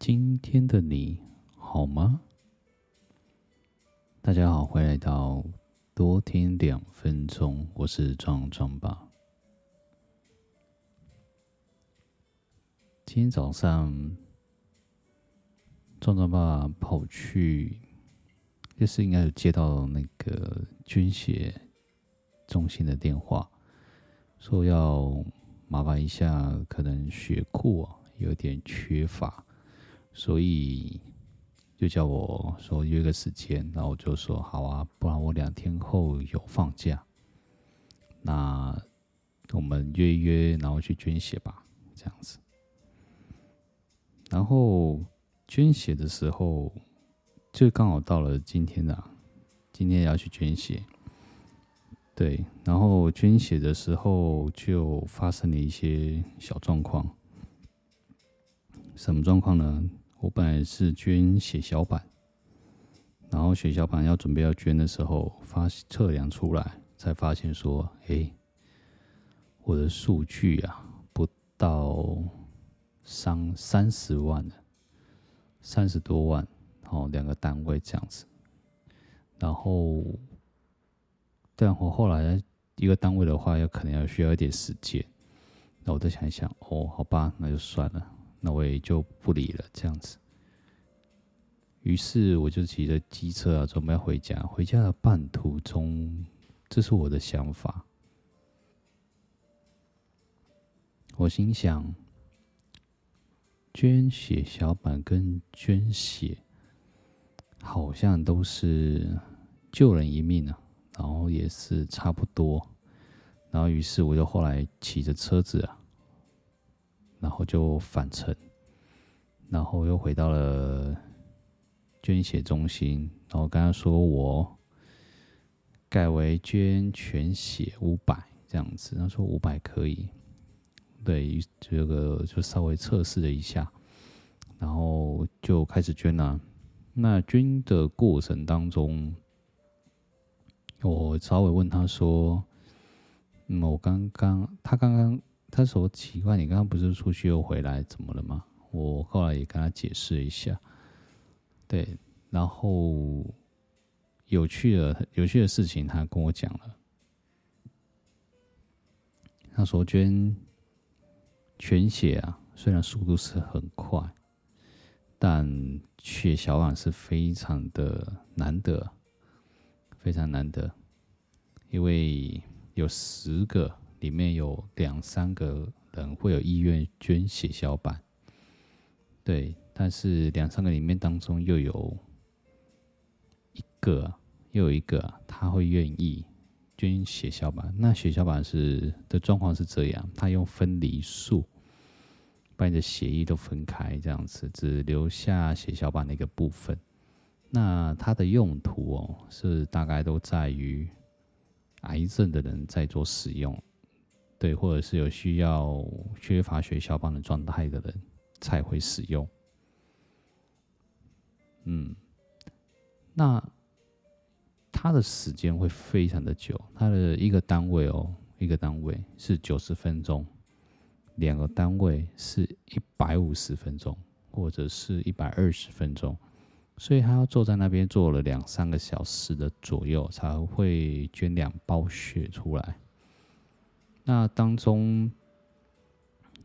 今天的你好吗？大家好，欢迎来到多听两分钟，我是壮壮爸。今天早上，壮壮爸跑去，就是应该有接到那个捐血中心的电话，说要麻烦一下，可能血库啊。有点缺乏，所以就叫我说约个时间，然后我就说好啊，不然我两天后有放假，那我们约一约，然后去捐血吧，这样子。然后捐血的时候，就刚好到了今天啊，今天要去捐血，对，然后捐血的时候就发生了一些小状况。什么状况呢？我本来是捐血小板，然后血小板要准备要捐的时候，发测量出来，才发现说，哎，我的数据啊，不到三三十万了，三十多万，哦，两个单位这样子。然后，但我后来一个单位的话，要可能要需要一点时间。那我再想一想，哦，好吧，那就算了。那我也就不理了，这样子。于是我就骑着机车啊，准备要回家。回家的半途中，这是我的想法。我心想，捐血小板跟捐血好像都是救人一命啊，然后也是差不多。然后，于是我就后来骑着车子啊。然后就返程，然后又回到了捐血中心，然后跟他说我改为捐全血五百这样子，他说五百可以，对，这个就稍微测试了一下，然后就开始捐了。那捐的过程当中，我稍微问他说：“嗯，我刚刚，他刚刚。”他说：“奇怪，你刚刚不是出去又回来，怎么了吗？”我后来也跟他解释一下，对，然后有趣的、有趣的事情，他跟我讲了。他说：“捐全血啊，虽然速度是很快，但血小板是非常的难得，非常难得，因为有十个。”里面有两三个人会有意愿捐血小板，对，但是两三个里面当中又有一个，又有一个他会愿意捐血小板。那血小板是的状况是这样，他用分离术把你的血液都分开，这样子只留下血小板的一个部分。那它的用途哦，是大概都在于癌症的人在做使用。对，或者是有需要缺乏血小板的状态的人才会使用。嗯，那它的时间会非常的久，它的一个单位哦，一个单位是九十分钟，两个单位是一百五十分钟，或者是一百二十分钟，所以他要坐在那边坐了两三个小时的左右，才会捐两包血出来。那当中，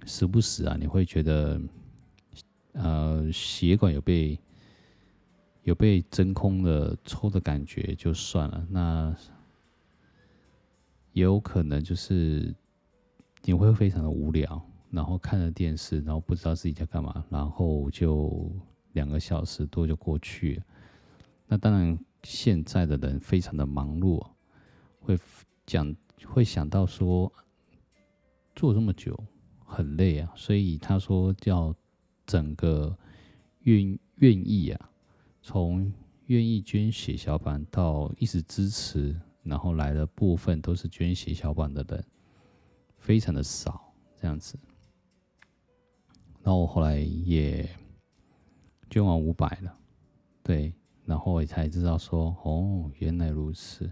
时不时啊，你会觉得，呃，血管有被有被真空的抽的感觉，就算了。那也有可能就是你会非常的无聊，然后看着电视，然后不知道自己在干嘛，然后就两个小时多就过去了。那当然，现在的人非常的忙碌，会讲会想到说。做这么久很累啊，所以他说叫整个愿愿意啊，从愿意捐血小板到一直支持，然后来的部分都是捐血小板的人，非常的少这样子。然后我后来也捐完五百了，对，然后我才知道说哦，原来如此，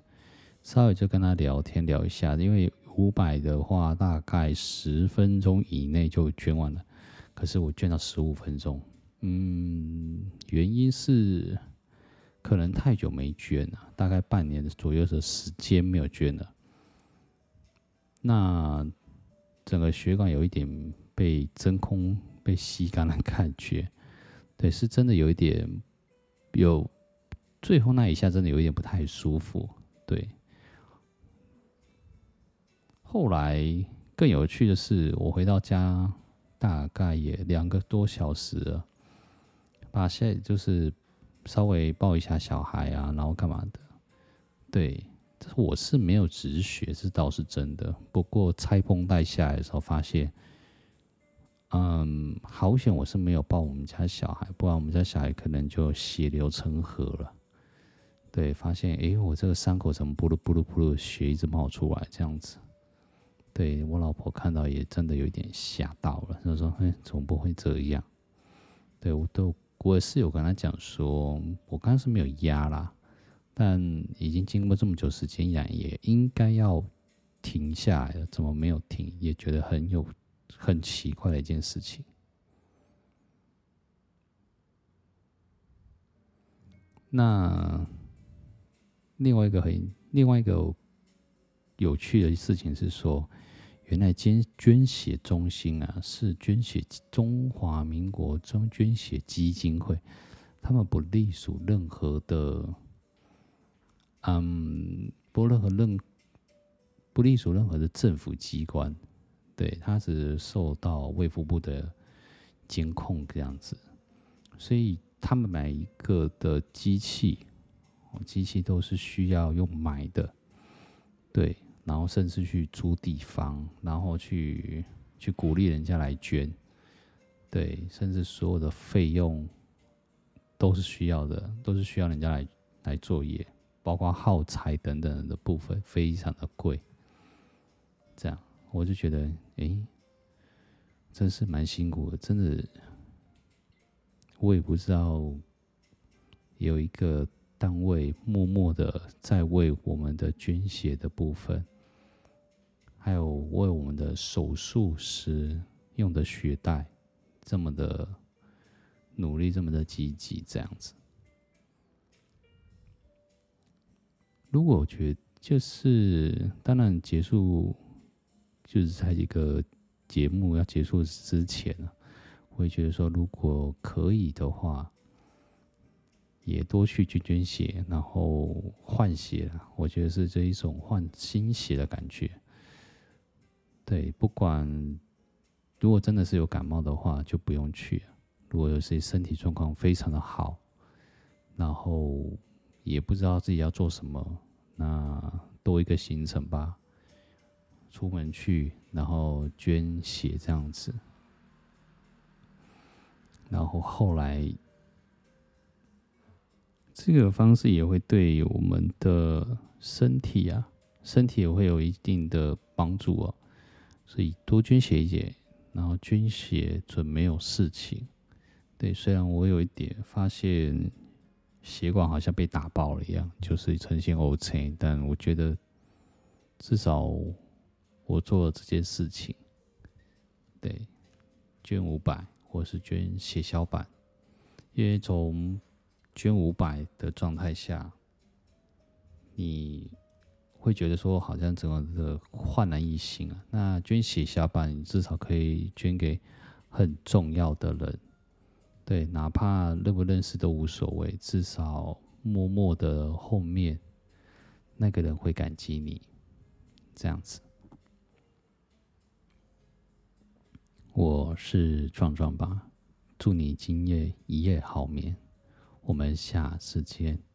稍微就跟他聊天聊一下，因为。五百的话，大概十分钟以内就捐完了。可是我捐到十五分钟，嗯，原因是可能太久没捐了，大概半年左右的时间没有捐了。那整个血管有一点被真空、被吸干的感觉，对，是真的有一点，有最后那一下真的有一点不太舒服，对。后来更有趣的是，我回到家大概也两个多小时了，把现在就是稍微抱一下小孩啊，然后干嘛的，对，这我是没有止血，这倒是真的。不过拆绷带下来的时候，发现，嗯，好险我是没有抱我们家小孩，不然我们家小孩可能就血流成河了。对，发现哎，我这个伤口怎么噗噜噗噜噗噜血一直冒出来，这样子。对，我老婆看到也真的有点吓到了，她说：“哎，怎么不会这样？”对，我都我是有跟她讲说，我刚刚是没有压啦，但已经经过这么久时间，也也应该要停下来了，怎么没有停？也觉得很有很奇怪的一件事情。那另外一个很另外一个有趣的事情是说。原来捐捐血中心啊，是捐血中华民国中捐血基金会，他们不隶属任何的，嗯，不任何任不隶属任何的政府机关，对，他是受到卫福部的监控这样子，所以他们每一个的机器，机器都是需要用买的，对。然后甚至去租地方，然后去去鼓励人家来捐，对，甚至所有的费用都是需要的，都是需要人家来来作业，包括耗材等等的部分，非常的贵。这样我就觉得，哎，真是蛮辛苦的，真的，我也不知道有一个单位默默的在为我们的捐血的部分。还有为我们的手术时用的血袋，这么的努力，这么的积极，这样子。如果我觉得就是，当然结束，就是在一个节目要结束之前，我会觉得说，如果可以的话，也多去捐捐血，然后换血，我觉得是这一种换新血的感觉。对，不管如果真的是有感冒的话，就不用去。如果有些身体状况非常的好，然后也不知道自己要做什么，那多一个行程吧，出门去，然后捐血这样子。然后后来，这个方式也会对我们的身体啊，身体也会有一定的帮助哦。所以多捐血一点，然后捐血准没有事情。对，虽然我有一点发现血管好像被打爆了一样，就是呈现 OK，但我觉得至少我做了这件事情。对，捐五百或是捐血小板，因为从捐五百的状态下，你。会觉得说好像整个的焕然一新啊！那捐血小板，你至少可以捐给很重要的人，对，哪怕认不认识都无所谓，至少默默的后面那个人会感激你，这样子。我是壮壮爸，祝你今夜一夜好眠，我们下次见。